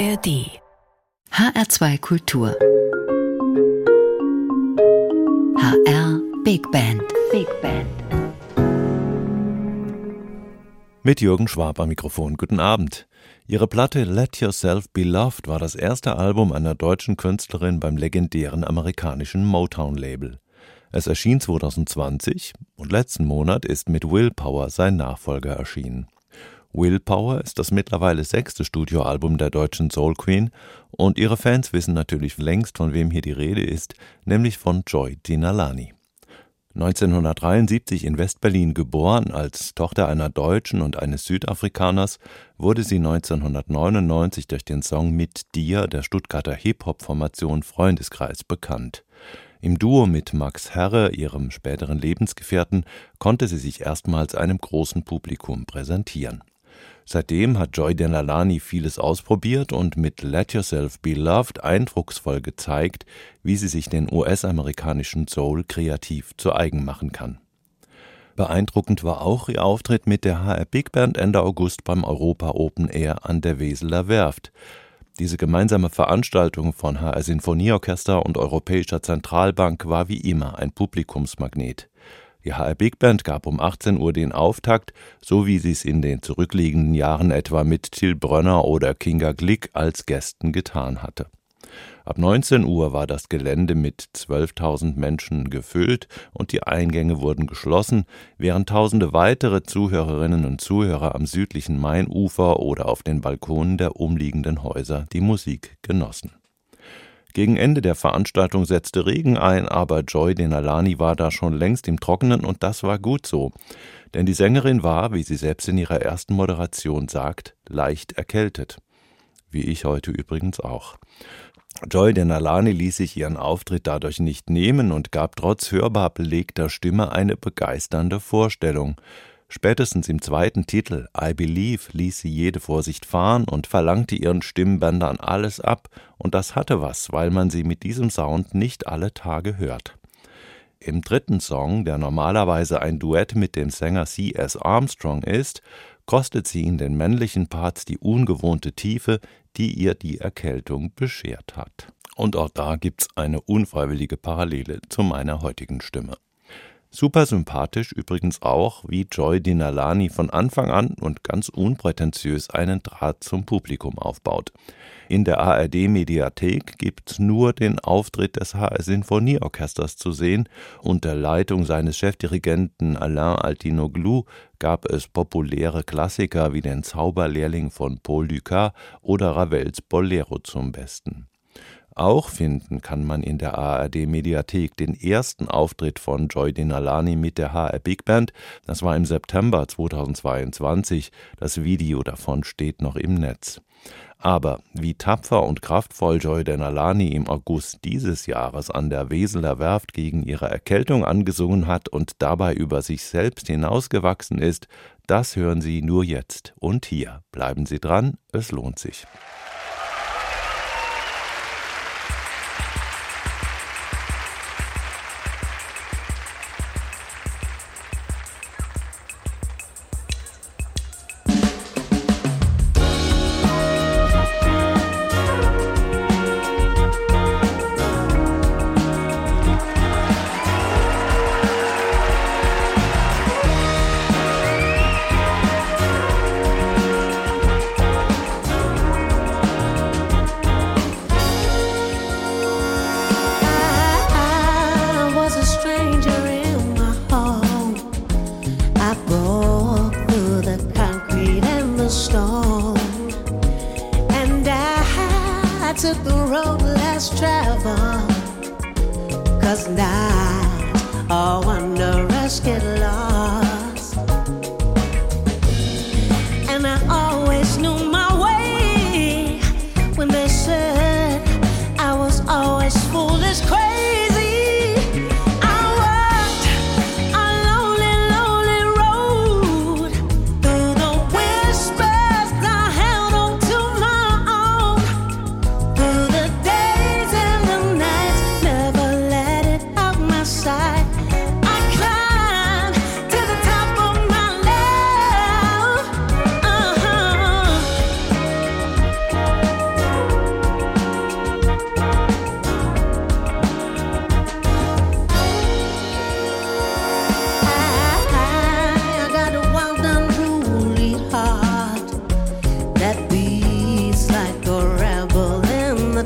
ARD HR2 Kultur HR Big Band Big Band Mit Jürgen Schwab am Mikrofon. Guten Abend. Ihre Platte Let Yourself Be Loved war das erste Album einer deutschen Künstlerin beim legendären amerikanischen Motown-Label. Es erschien 2020 und letzten Monat ist mit Willpower sein Nachfolger erschienen. Willpower ist das mittlerweile sechste Studioalbum der deutschen Soul Queen und ihre Fans wissen natürlich längst, von wem hier die Rede ist, nämlich von Joy Dinalani. 1973 in Westberlin geboren, als Tochter einer Deutschen und eines Südafrikaners, wurde sie 1999 durch den Song Mit dir der Stuttgarter Hip-Hop-Formation Freundeskreis bekannt. Im Duo mit Max Herre, ihrem späteren Lebensgefährten, konnte sie sich erstmals einem großen Publikum präsentieren. Seitdem hat Joy Denalani vieles ausprobiert und mit Let Yourself Be Loved eindrucksvoll gezeigt, wie sie sich den US-amerikanischen Soul kreativ zu eigen machen kann. Beeindruckend war auch ihr Auftritt mit der HR Big Band Ende August beim Europa Open Air an der Weseler Werft. Diese gemeinsame Veranstaltung von HR Sinfonieorchester und Europäischer Zentralbank war wie immer ein Publikumsmagnet. Die HR Big Band gab um 18 Uhr den Auftakt, so wie sie es in den zurückliegenden Jahren etwa mit Till Brönner oder Kinga Glick als Gästen getan hatte. Ab 19 Uhr war das Gelände mit 12.000 Menschen gefüllt und die Eingänge wurden geschlossen, während tausende weitere Zuhörerinnen und Zuhörer am südlichen Mainufer oder auf den Balkonen der umliegenden Häuser die Musik genossen. Gegen Ende der Veranstaltung setzte Regen ein, aber Joy Denalani war da schon längst im Trockenen und das war gut so. Denn die Sängerin war, wie sie selbst in ihrer ersten Moderation sagt, leicht erkältet. Wie ich heute übrigens auch. Joy Denalani ließ sich ihren Auftritt dadurch nicht nehmen und gab trotz hörbar belegter Stimme eine begeisternde Vorstellung. Spätestens im zweiten Titel I Believe ließ sie jede Vorsicht fahren und verlangte ihren Stimmbändern alles ab, und das hatte was, weil man sie mit diesem Sound nicht alle Tage hört. Im dritten Song, der normalerweise ein Duett mit dem Sänger C.S. Armstrong ist, kostet sie in den männlichen Parts die ungewohnte Tiefe, die ihr die Erkältung beschert hat. Und auch da gibt's eine unfreiwillige Parallele zu meiner heutigen Stimme. Super sympathisch übrigens auch, wie Joy Dinalani von Anfang an und ganz unprätentiös einen Draht zum Publikum aufbaut. In der ARD-Mediathek gibt's nur den Auftritt des HR Sinfonieorchesters zu sehen. Unter Leitung seines Chefdirigenten Alain Altinoglu gab es populäre Klassiker wie den Zauberlehrling von Paul Dukas oder Ravels Bolero zum Besten. Auch finden kann man in der ARD Mediathek den ersten Auftritt von Joy Denalani mit der HR Big Band. Das war im September 2022. Das Video davon steht noch im Netz. Aber wie tapfer und kraftvoll Joy Denalani im August dieses Jahres an der Weseler Werft gegen ihre Erkältung angesungen hat und dabei über sich selbst hinausgewachsen ist, das hören Sie nur jetzt und hier. Bleiben Sie dran, es lohnt sich.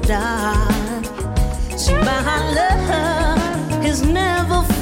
die. See, my love is never.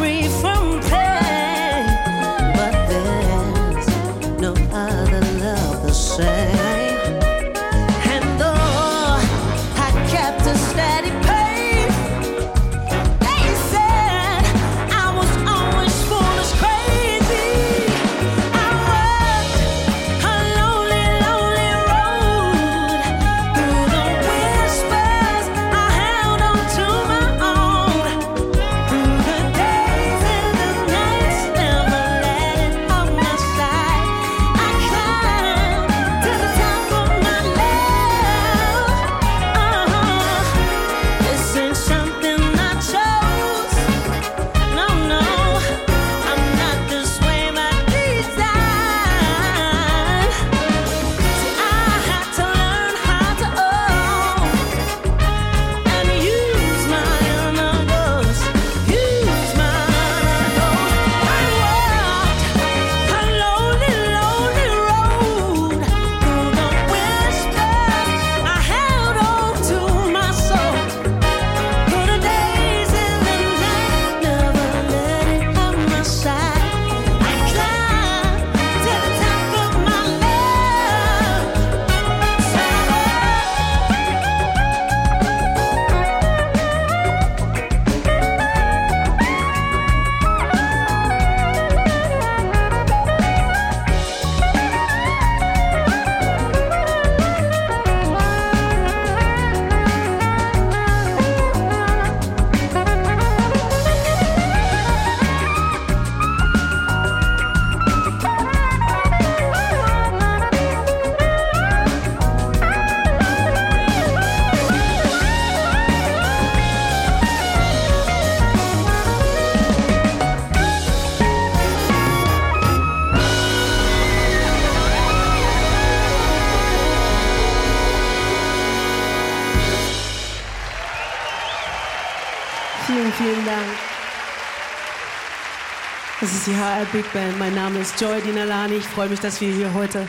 Big Band. Mein Name ist Joy Dinalani. Ich freue mich, dass wir hier heute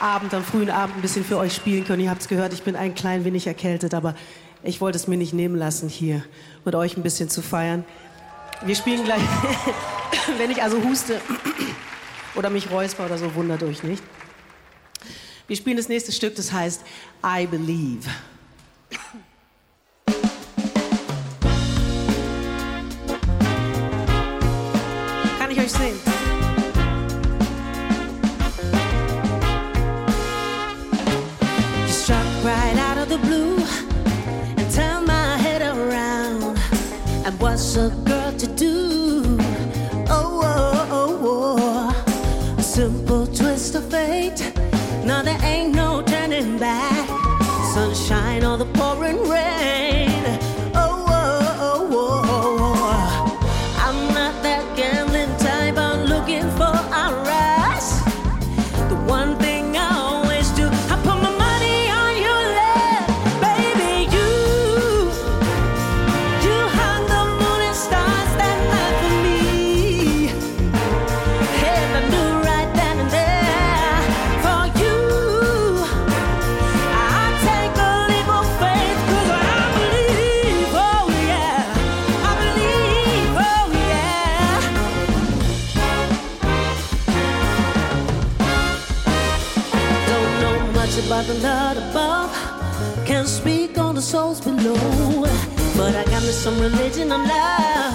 Abend, am frühen Abend ein bisschen für euch spielen können. Ihr habt es gehört, ich bin ein klein wenig erkältet, aber ich wollte es mir nicht nehmen lassen, hier mit euch ein bisschen zu feiern. Wir spielen gleich, wenn ich also huste oder mich räusper oder so, wundert euch nicht. Wir spielen das nächste Stück, das heißt I Believe. What's a girl to do? Oh, oh, oh, oh. a simple twist of fate. Now there ain't no turning back. Sunshine or the pouring rain. Some religion and love.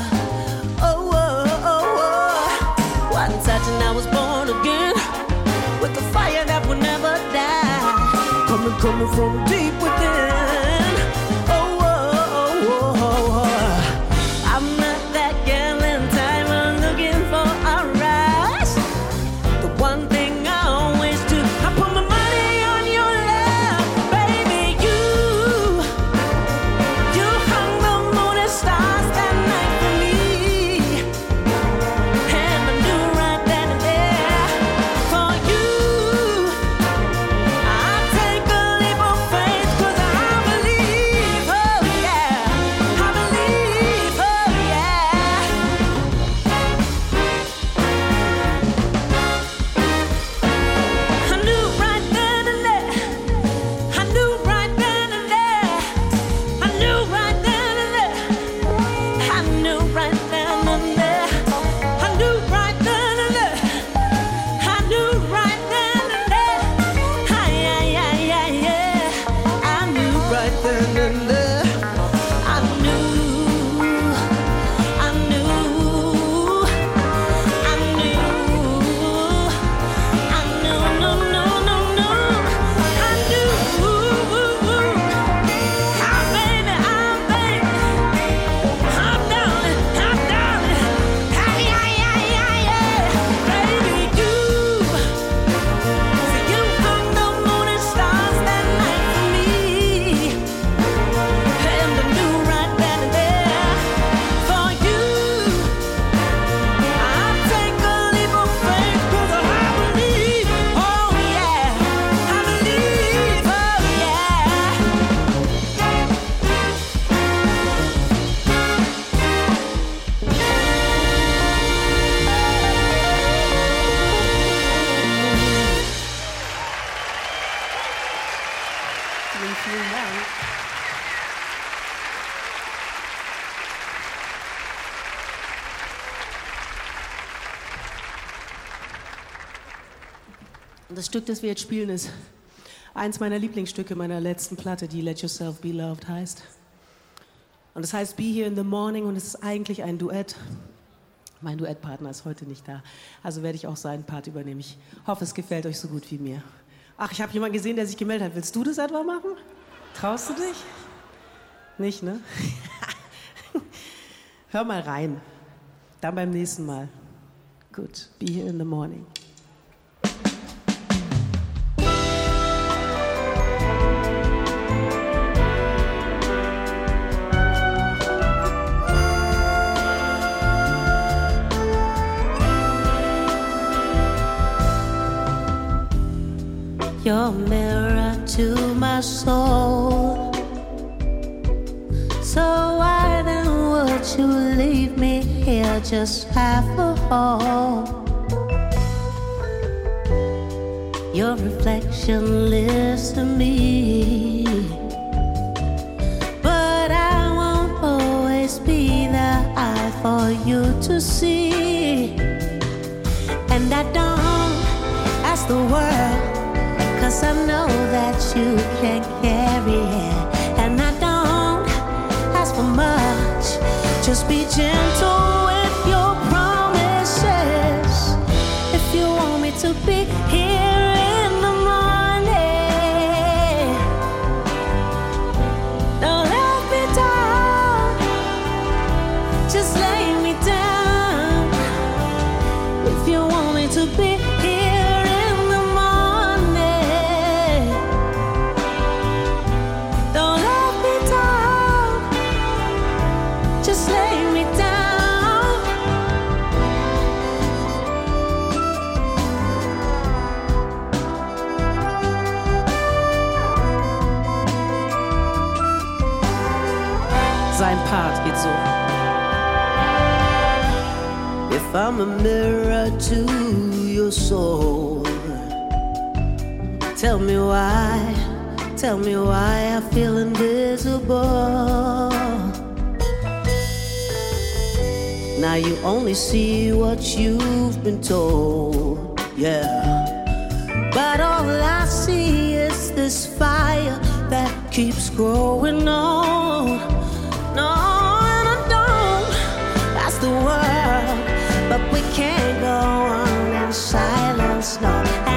Oh, oh, oh, oh. One touch and I was born again. With the fire that will never die. Coming, coming from das wir jetzt spielen, ist eins meiner Lieblingsstücke meiner letzten Platte, die Let Yourself Be Loved heißt. Und es heißt Be Here in the Morning und es ist eigentlich ein Duett. Mein Duettpartner ist heute nicht da, also werde ich auch seinen Part übernehmen. Ich hoffe, es gefällt euch so gut wie mir. Ach, ich habe jemanden gesehen, der sich gemeldet hat. Willst du das etwa machen? Traust du dich? Nicht, ne? Hör mal rein. Dann beim nächsten Mal. Gut, be here in the morning. Your mirror to my soul. So why then would you leave me here just half a whole? Your reflection lives to me. But I won't always be the eye for you to see. And I don't ask the world I know that you can carry it. And I don't ask for much. Just be gentle If I'm a mirror to your soul, tell me why, tell me why I feel invisible. Now you only see what you've been told, yeah. But all I see is this fire that keeps growing on. No, snow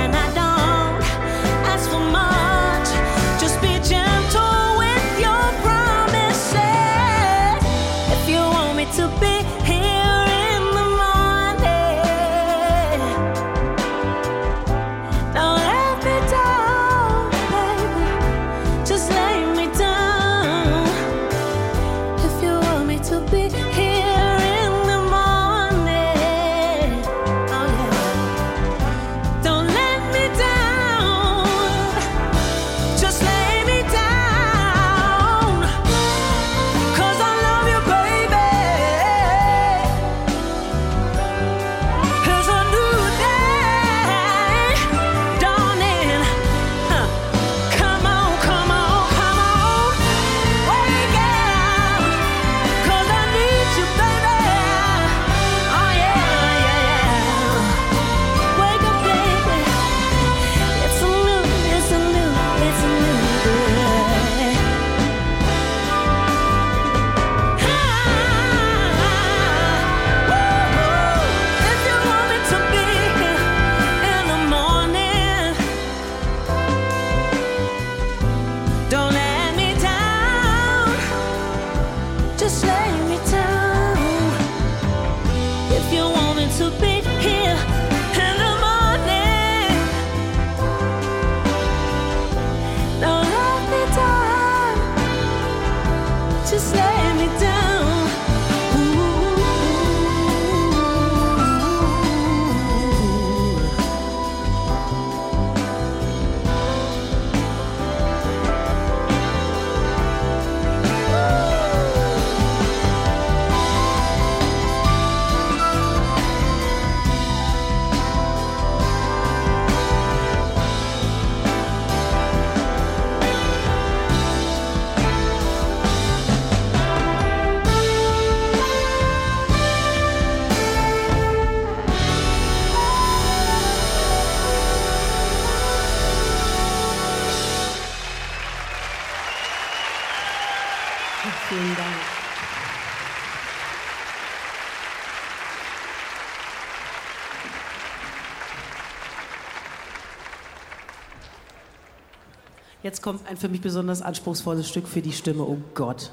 Jetzt kommt ein für mich besonders anspruchsvolles Stück für die Stimme. Oh Gott.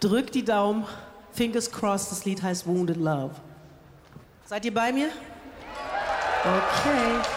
Drück die Daumen. Fingers crossed. Das Lied heißt Wounded Love. Seid ihr bei mir? Okay.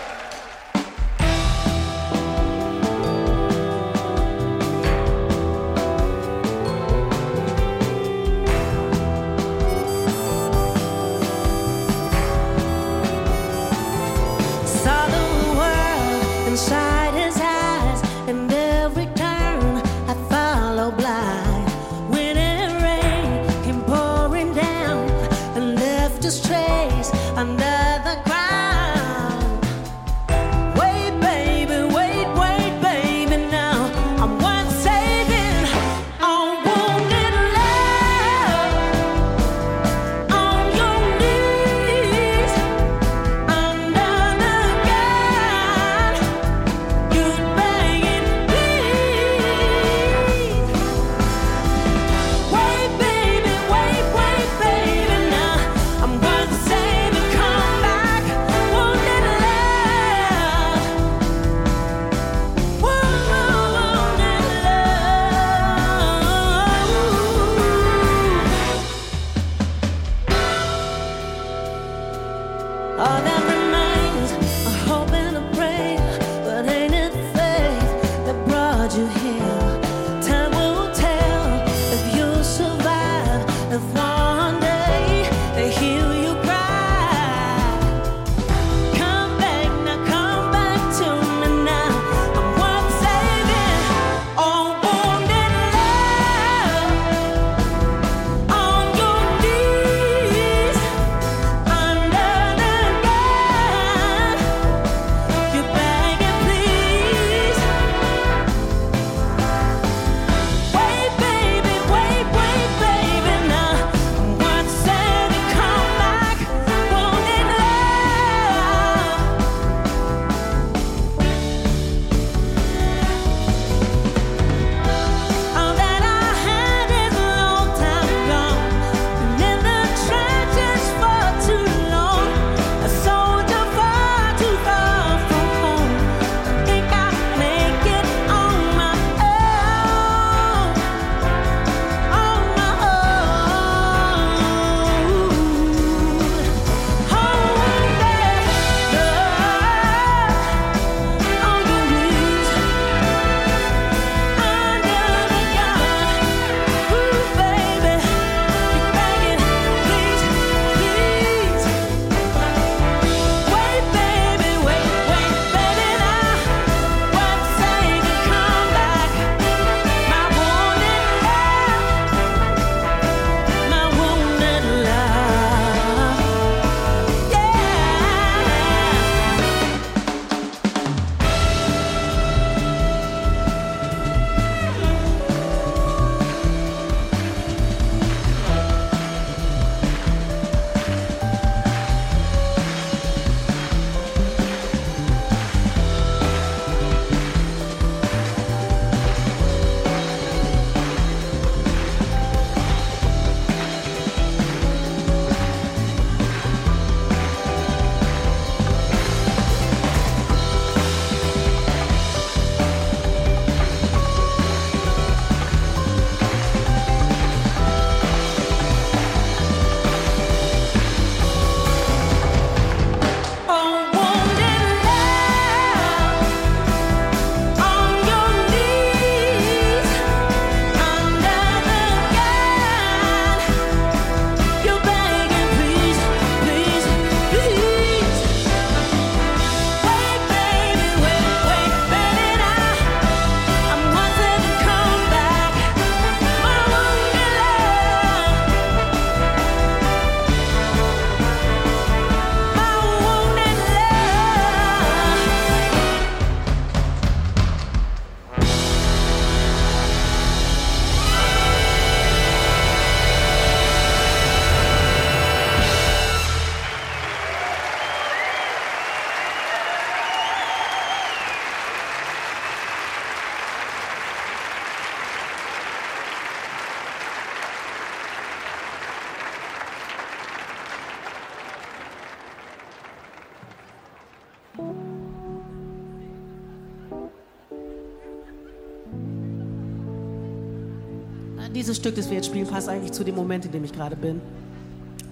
Stück, das wir jetzt spielen, passt eigentlich zu dem Moment, in dem ich gerade bin.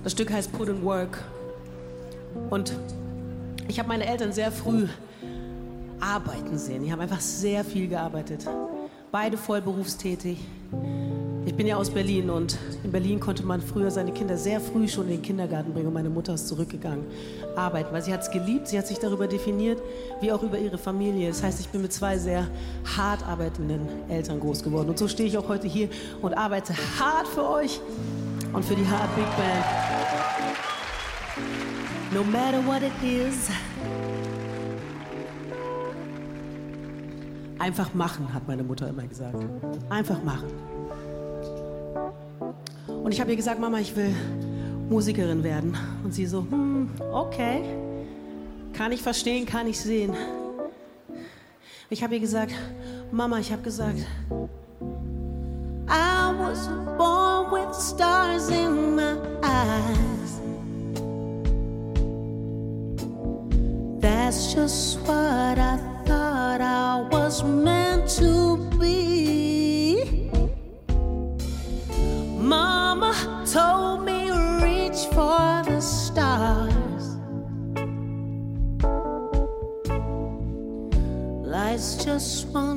Das Stück heißt Put in Work. Und ich habe meine Eltern sehr früh arbeiten sehen. Die haben einfach sehr viel gearbeitet. Beide voll berufstätig. Ich bin ja aus Berlin und in Berlin konnte man früher seine Kinder sehr früh schon in den Kindergarten bringen und meine Mutter ist zurückgegangen arbeiten, weil sie hat es geliebt, sie hat sich darüber definiert, wie auch über ihre Familie. Das heißt, ich bin mit zwei sehr hart arbeitenden Eltern groß geworden und so stehe ich auch heute hier und arbeite hart für euch und für die Hard Big Band. No matter what it is. Einfach machen, hat meine Mutter immer gesagt. Einfach machen. Und ich habe ihr gesagt, Mama, ich will Musikerin werden. Und sie so, hm, okay, kann ich verstehen, kann ich sehen. Ich habe ihr gesagt, Mama, ich habe gesagt, I was born with stars in my eyes. That's just what I thought I was meant just one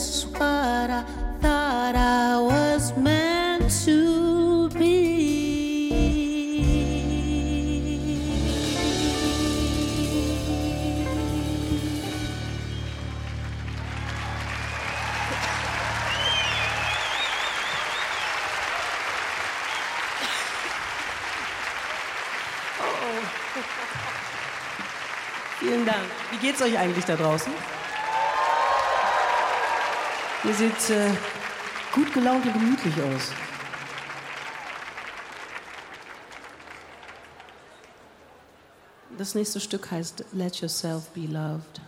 just what I thought I was meant to be. Oh. Vielen Dank. Wie geht's euch eigentlich da draußen? Ihr seht äh, gut gelaunt und gemütlich aus. Das nächste Stück heißt Let Yourself Be Loved.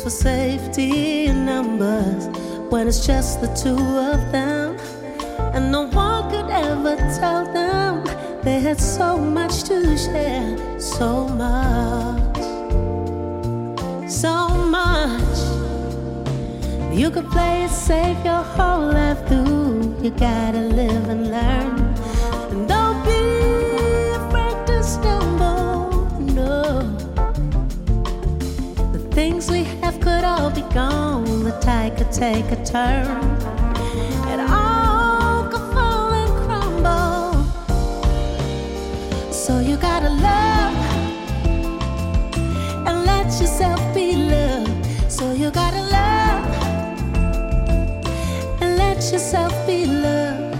Looks for safety in numbers when it's just the two of them. And no one could ever tell them they had so much to share, so much, so much. You could play it safe your whole life through. You gotta live and learn. And don't be afraid to stumble, gone. The tide take a turn. It all could fall and crumble. So you gotta love and let yourself be loved. So you gotta love and let yourself be loved.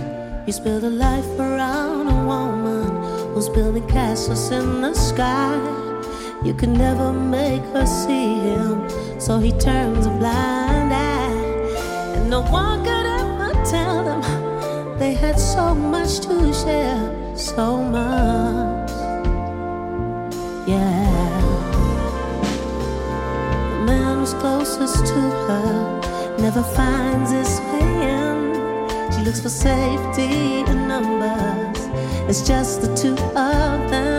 He's built a life around a woman who's building castles in the sky. You can never make her see him, so he turns a blind eye. And no one could ever tell them they had so much to share, so much. Yeah. The man who's closest to her never finds his way in. She looks for safety in numbers. It's just the two of them.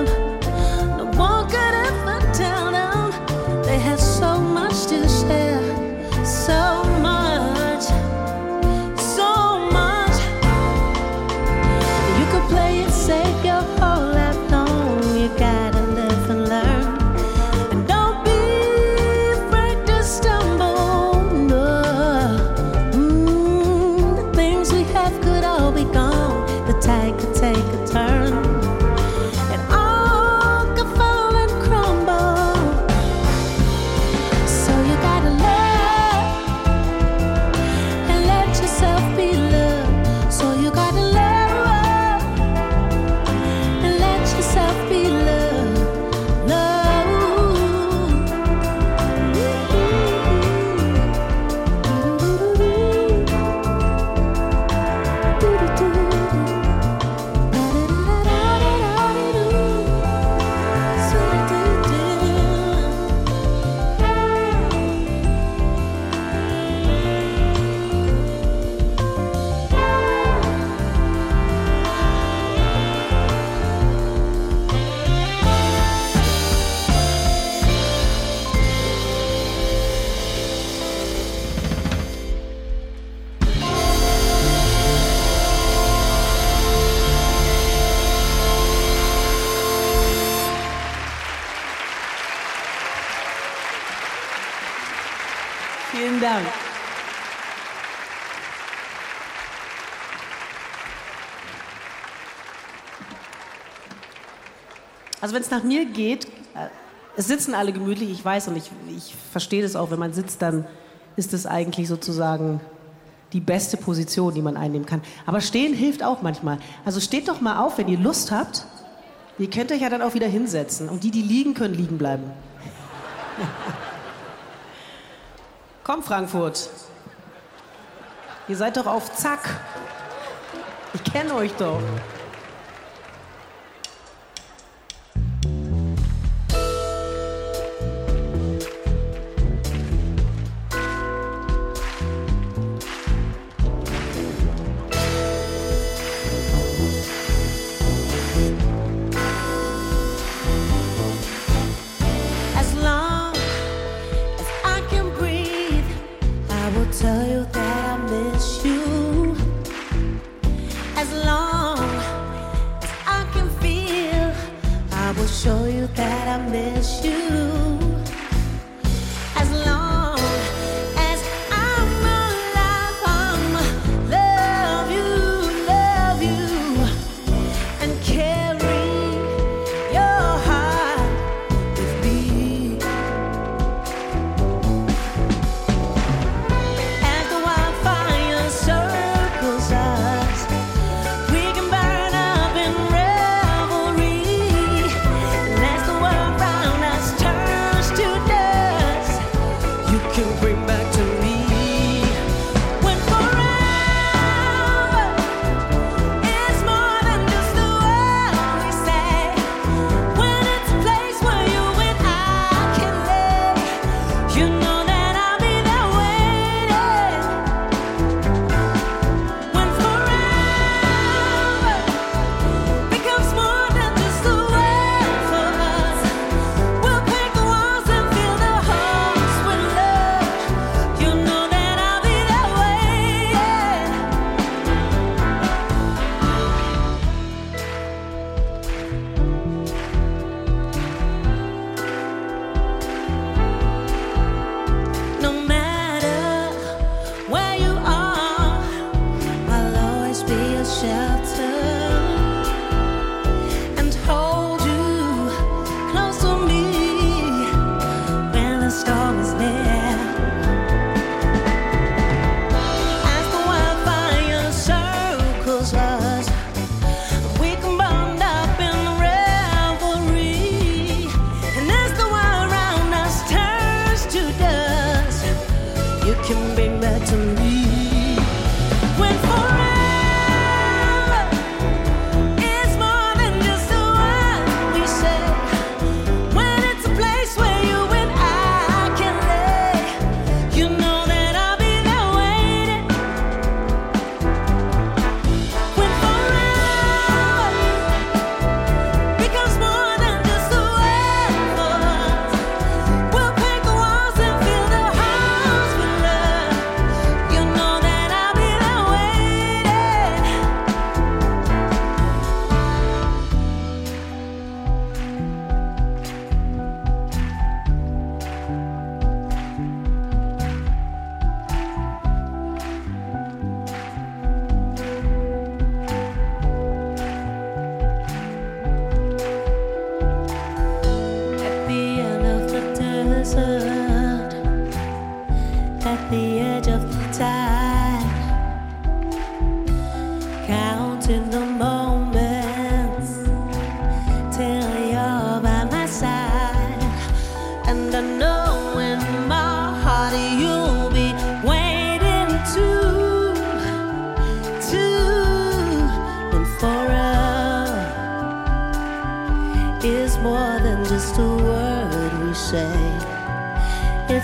Wenn es nach mir geht, äh, es sitzen alle gemütlich, ich weiß und ich, ich verstehe das auch, wenn man sitzt, dann ist es eigentlich sozusagen die beste Position, die man einnehmen kann. Aber stehen hilft auch manchmal. Also steht doch mal auf, wenn ihr Lust habt. Ihr könnt euch ja dann auch wieder hinsetzen. Und die, die liegen, können liegen bleiben. Komm, Frankfurt. Ihr seid doch auf Zack. Ich kenne euch doch.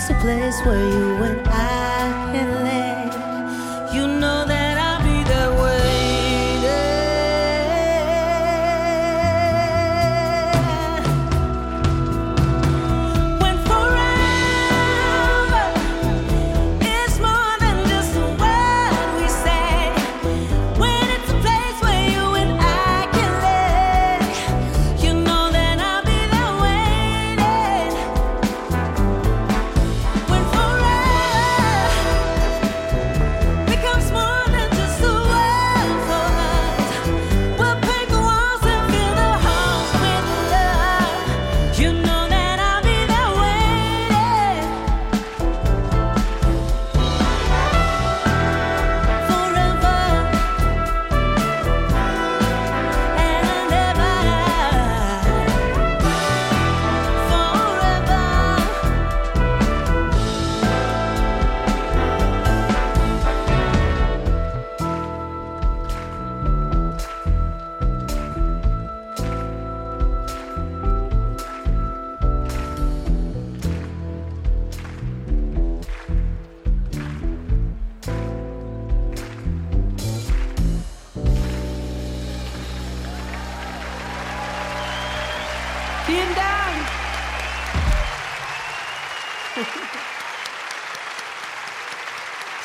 a place where you went.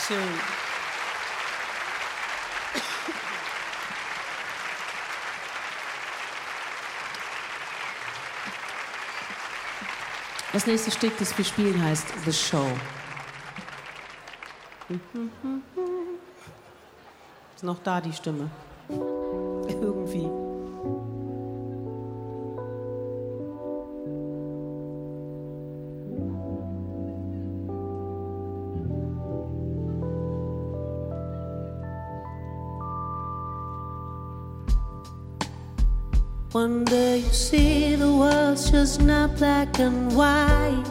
So. Das nächste Stück, das wir spielen, heißt The Show. Ist noch da die Stimme. black and white.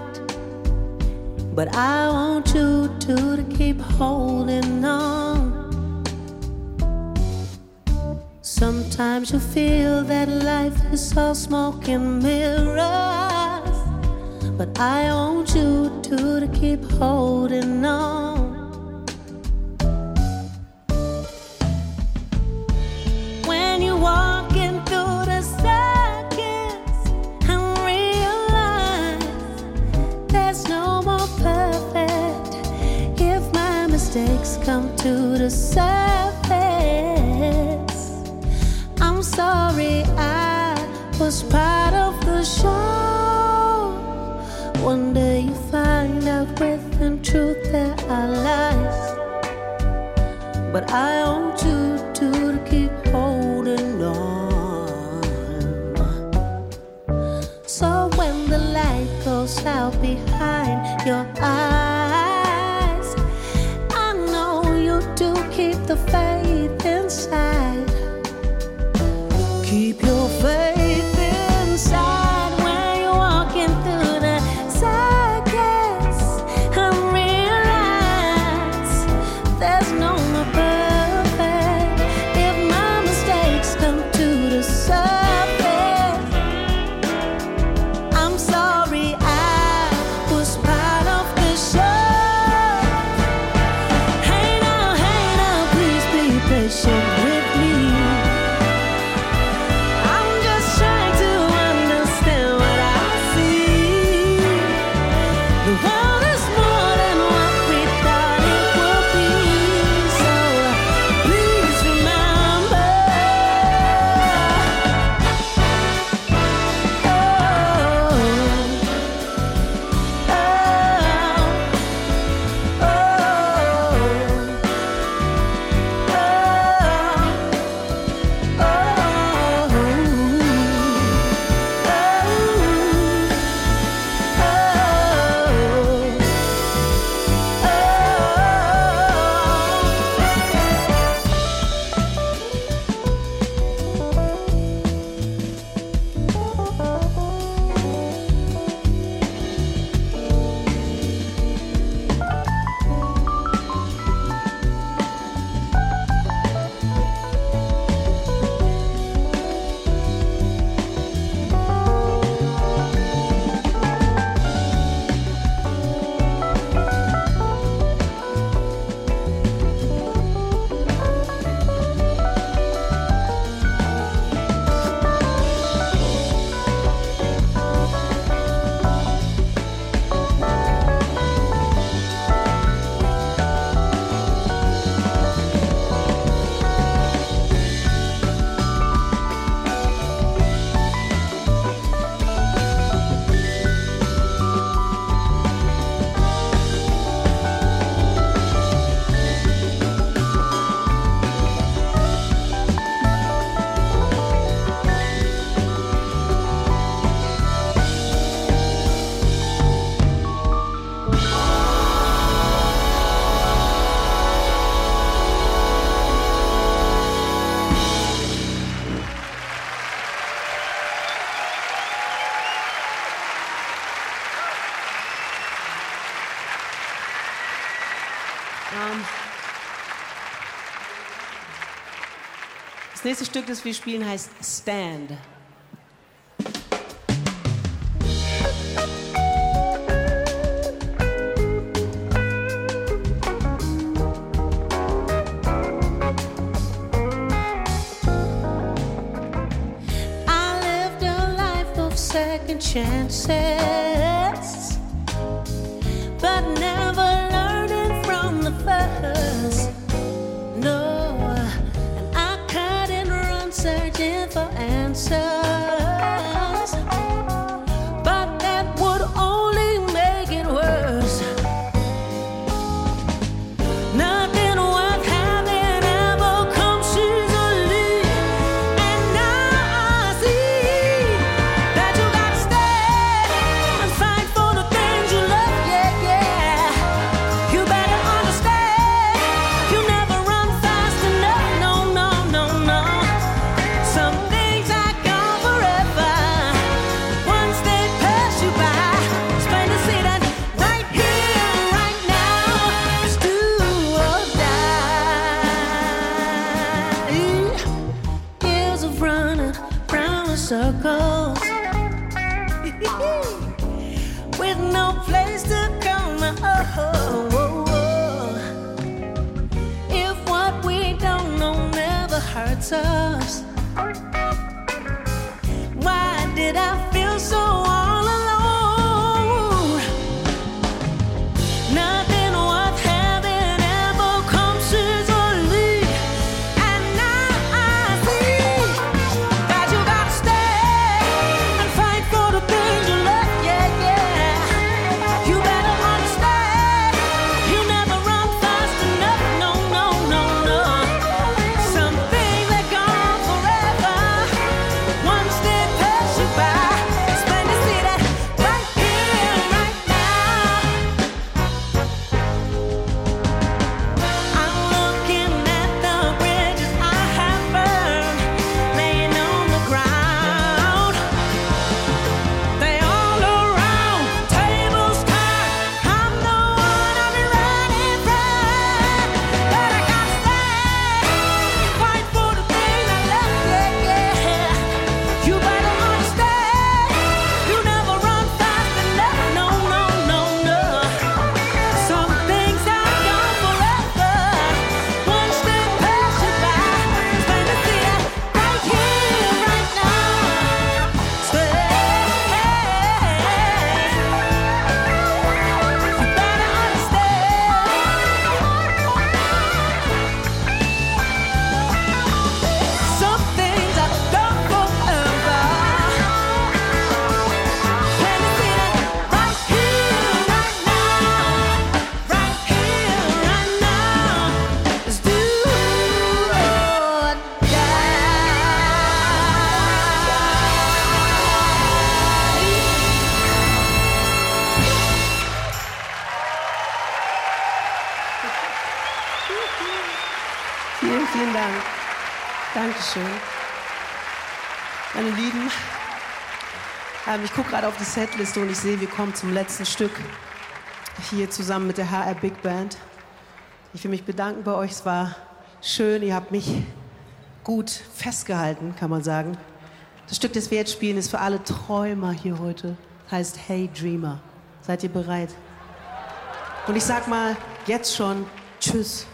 But I want you to to keep holding on. Sometimes you feel that life is all smoke and mirrors. But I want you to to keep holding on. nächste Stück, das wir spielen, heißt Stand. Setliste und ich sehe, wir kommen zum letzten Stück hier zusammen mit der HR Big Band. Ich will mich bedanken bei euch. Es war schön. Ihr habt mich gut festgehalten, kann man sagen. Das Stück, das wir jetzt spielen, ist für alle Träumer hier heute. Heißt Hey Dreamer. Seid ihr bereit? Und ich sag mal jetzt schon Tschüss.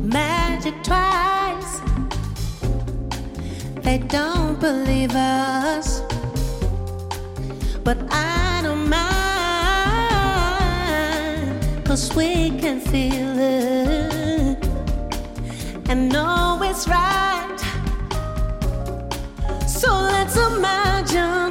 Magic twice. They don't believe us, but I don't mind, cause we can feel it and know it's right. So let's imagine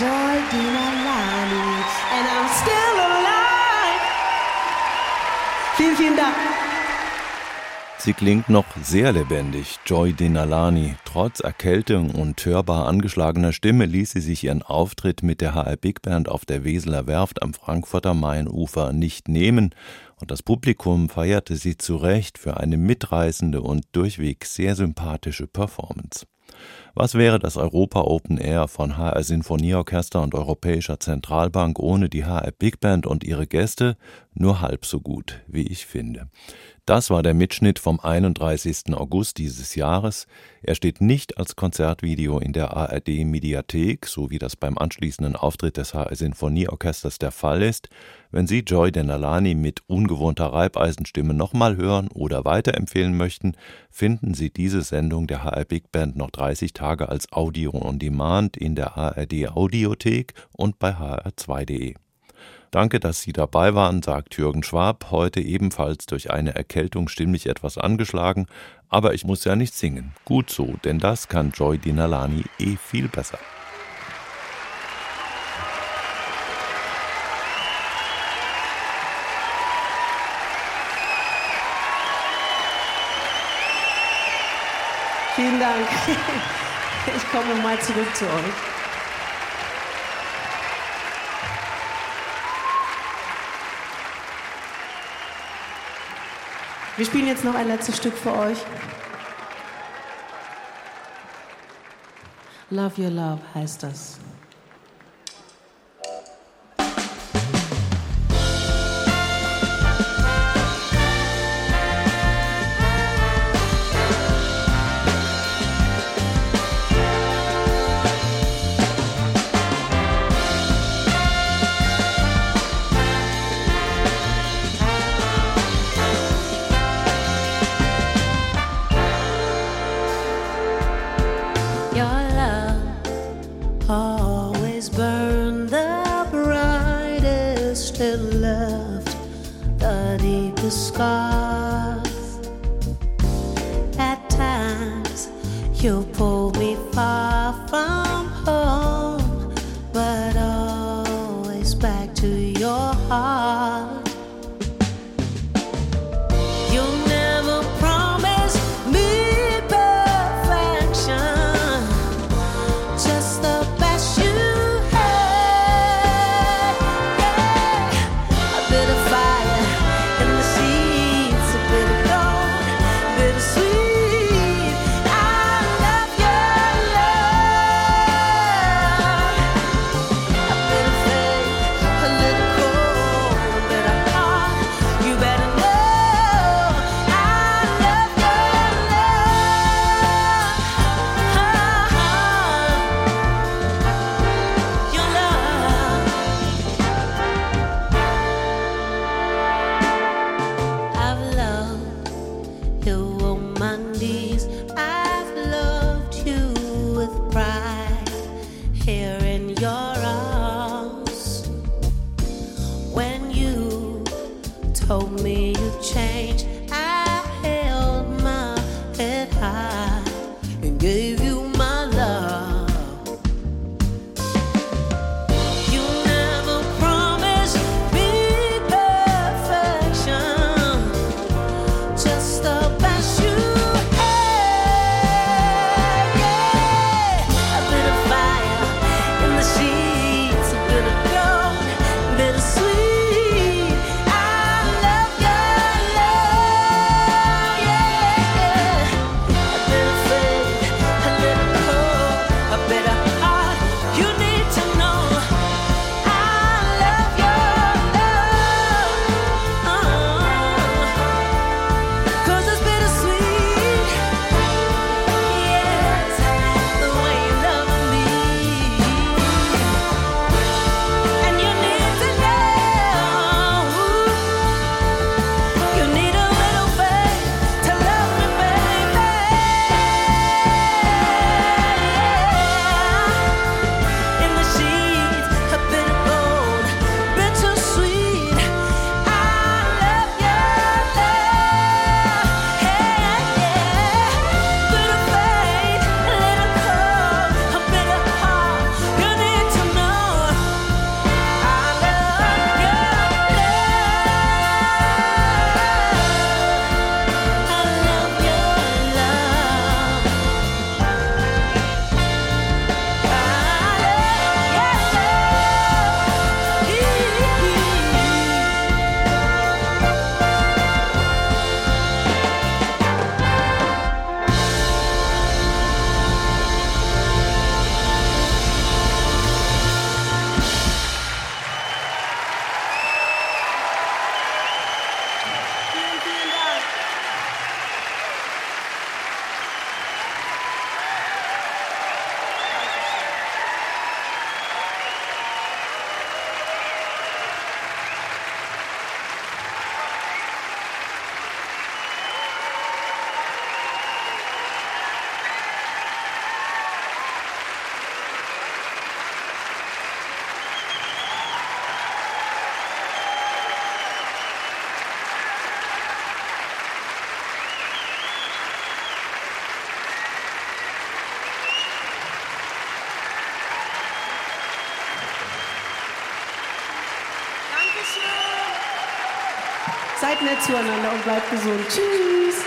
Joy Dinalani and I'm still alive. Vielen, vielen Dank. Sie klingt noch sehr lebendig, Joy Denalani. Trotz Erkältung und hörbar angeschlagener Stimme ließ sie sich ihren Auftritt mit der HR Big Band auf der Weseler Werft am Frankfurter Mainufer nicht nehmen und das Publikum feierte sie zu Recht für eine mitreißende und durchweg sehr sympathische Performance. Was wäre das Europa Open Air von HR Sinfonieorchester und Europäischer Zentralbank ohne die HR Big Band und ihre Gäste? Nur halb so gut, wie ich finde. Das war der Mitschnitt vom 31. August dieses Jahres. Er steht nicht als Konzertvideo in der ARD Mediathek, so wie das beim anschließenden Auftritt des HR Sinfonieorchesters der Fall ist. Wenn Sie Joy Denalani mit ungewohnter Reibeisenstimme nochmal hören oder weiterempfehlen möchten, finden Sie diese Sendung der HR Big Band noch 30 Tage als Audio on Demand in der ARD Audiothek und bei hr2.de. Danke, dass Sie dabei waren, sagt Jürgen Schwab, heute ebenfalls durch eine Erkältung stimmlich etwas angeschlagen, aber ich muss ja nicht singen. Gut so, denn das kann Joy Dinalani eh viel besser. Vielen Dank. Ich komme mal zurück zu euch. Wir spielen jetzt noch ein letztes Stück für euch. Love Your Love heißt das. Zueinander und bleibt gesund. Tschüss.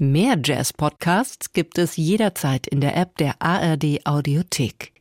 Mehr Jazz-Podcasts gibt es jederzeit in der App der ARD Audiothek.